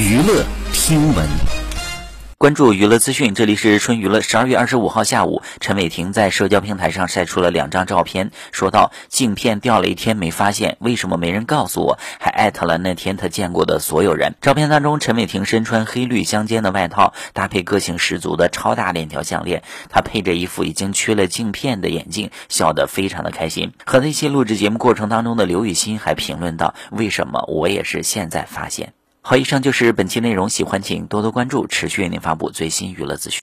娱乐听闻。关注娱乐资讯，这里是春娱乐。十二月二十五号下午，陈伟霆在社交平台上晒出了两张照片，说道：“镜片掉了一天没发现，为什么没人告诉我？”还艾特了那天他见过的所有人。照片当中，陈伟霆身穿黑绿相间的外套，搭配个性十足的超大链条项链，他配着一副已经缺了镜片的眼镜，笑得非常的开心。和他一起录制节目过程当中的刘雨欣还评论道：“为什么我也是现在发现？”好，以上就是本期内容，喜欢请多多关注，持续为您发布最新娱乐资讯。